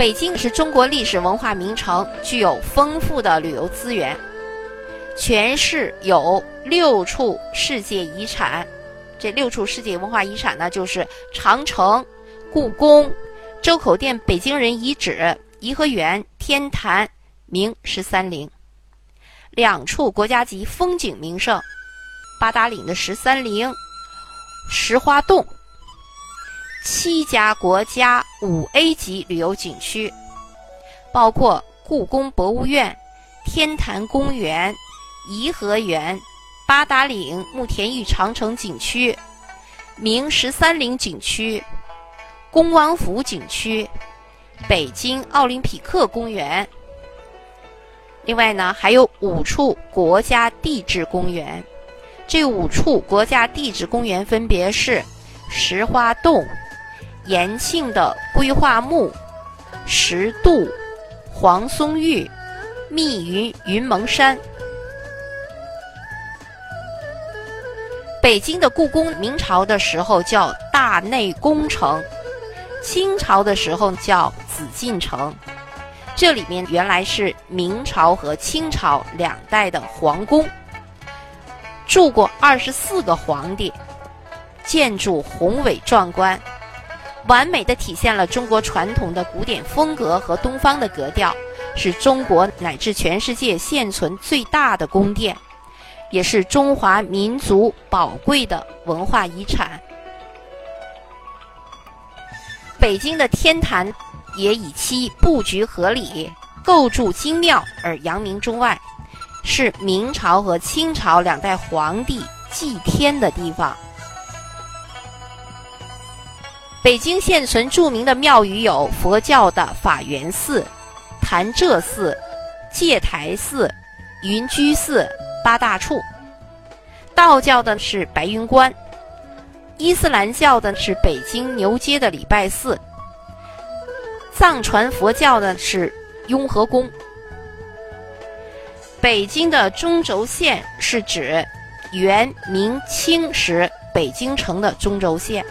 北京是中国历史文化名城，具有丰富的旅游资源。全市有六处世界遗产，这六处世界文化遗产呢，就是长城、故宫、周口店北京人遗址、颐和园、天坛、明十三陵。两处国家级风景名胜，八达岭的十三陵、石花洞。七家国家五 A 级旅游景区，包括故宫博物院、天坛公园、颐和园、八达岭慕田峪长城景区、明十三陵景区、恭王府景区、北京奥林匹克公园。另外呢，还有五处国家地质公园。这五处国家地质公园分别是石花洞。延庆的规划墓、石渡、黄松峪、密云云蒙山。北京的故宫，明朝的时候叫大内宫城，清朝的时候叫紫禁城。这里面原来是明朝和清朝两代的皇宫，住过二十四个皇帝，建筑宏伟壮观。完美的体现了中国传统的古典风格和东方的格调，是中国乃至全世界现存最大的宫殿，也是中华民族宝贵的文化遗产。北京的天坛也以其布局合理、构筑精妙而扬名中外，是明朝和清朝两代皇帝祭天的地方。北京现存著名的庙宇有佛教的法源寺、潭柘寺、戒台寺、云居寺八大处；道教的是白云观；伊斯兰教的是北京牛街的礼拜寺；藏传佛教的是雍和宫。北京的中轴线是指元、明、清时北京城的中轴线。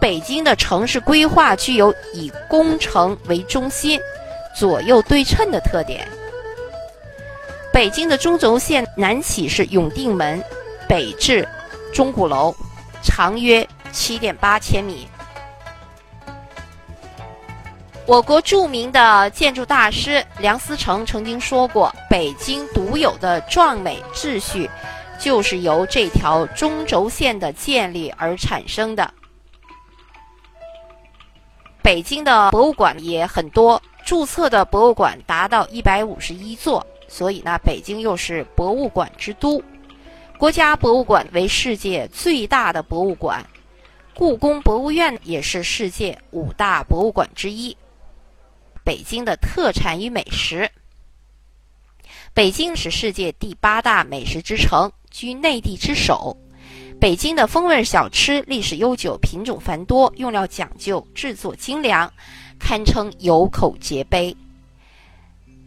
北京的城市规划具有以宫城为中心、左右对称的特点。北京的中轴线南起是永定门，北至钟鼓楼，长约七点八千米。我国著名的建筑大师梁思成曾经说过：“北京独有的壮美秩序，就是由这条中轴线的建立而产生的。”北京的博物馆也很多，注册的博物馆达到一百五十一座，所以呢，北京又是博物馆之都。国家博物馆为世界最大的博物馆，故宫博物院也是世界五大博物馆之一。北京的特产与美食，北京是世界第八大美食之城，居内地之首。北京的风味小吃历史悠久，品种繁多，用料讲究，制作精良，堪称有口皆碑。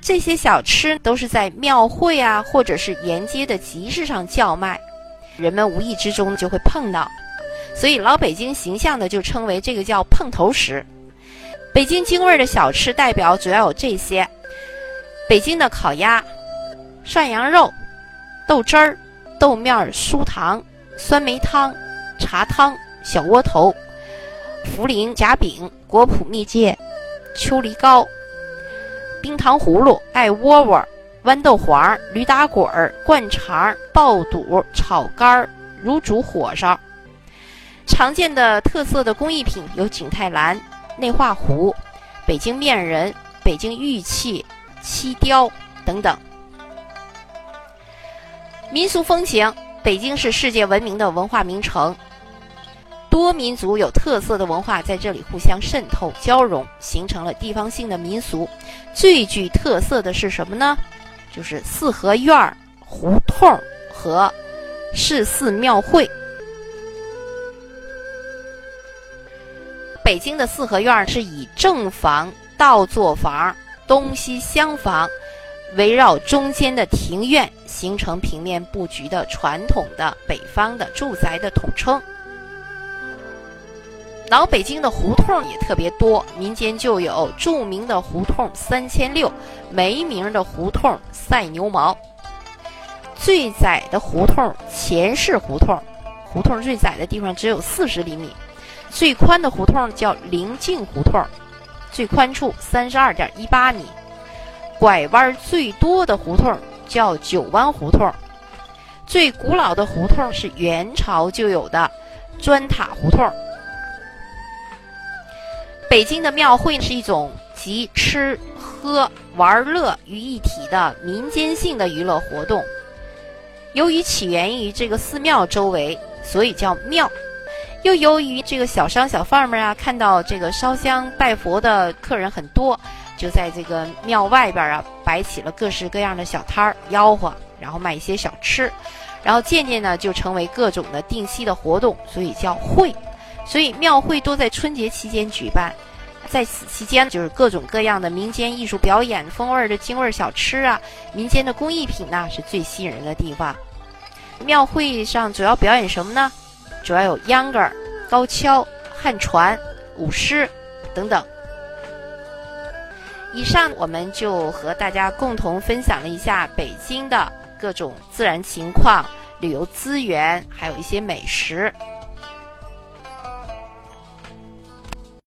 这些小吃都是在庙会啊，或者是沿街的集市上叫卖，人们无意之中就会碰到，所以老北京形象的就称为这个叫碰头食。北京京味儿的小吃代表主要有这些：北京的烤鸭、涮羊肉、豆汁儿、豆面酥糖。酸梅汤、茶汤、小窝头、茯苓夹饼、果脯蜜饯、秋梨糕、冰糖葫芦、艾窝窝、豌豆黄、驴打滚儿、灌肠、爆肚、炒肝儿、卤煮火烧。常见的特色的工艺品有景泰蓝、内画壶、北京面人、北京玉器、漆雕等等。民俗风情。北京是世界闻名的文化名城，多民族有特色的文化在这里互相渗透交融，形成了地方性的民俗。最具特色的是什么呢？就是四合院、胡同和市寺庙会。北京的四合院是以正房、倒座房、东西厢房。围绕中间的庭院形成平面布局的传统的北方的住宅的统称。老北京的胡同也特别多，民间就有著名的胡同三千六，没名的胡同赛牛毛。最窄的胡同前市胡同，胡同最窄的地方只有四十厘米，最宽的胡同叫灵境胡同，最宽处三十二点一八米。拐弯最多的胡同叫九弯胡同，最古老的胡同是元朝就有的砖塔胡同。北京的庙会是一种集吃喝玩乐于一体的民间性的娱乐活动。由于起源于这个寺庙周围，所以叫庙。又由于这个小商小贩们啊，看到这个烧香拜佛的客人很多。就在这个庙外边啊，摆起了各式各样的小摊儿，吆喝，然后卖一些小吃，然后渐渐呢就成为各种的定期的活动，所以叫会。所以庙会多在春节期间举办，在此期间就是各种各样的民间艺术表演、风味的京味小吃啊，民间的工艺品呢是最吸引人的地方。庙会上主要表演什么呢？主要有秧歌、高跷、旱船、舞狮等等。以上我们就和大家共同分享了一下北京的各种自然情况、旅游资源，还有一些美食。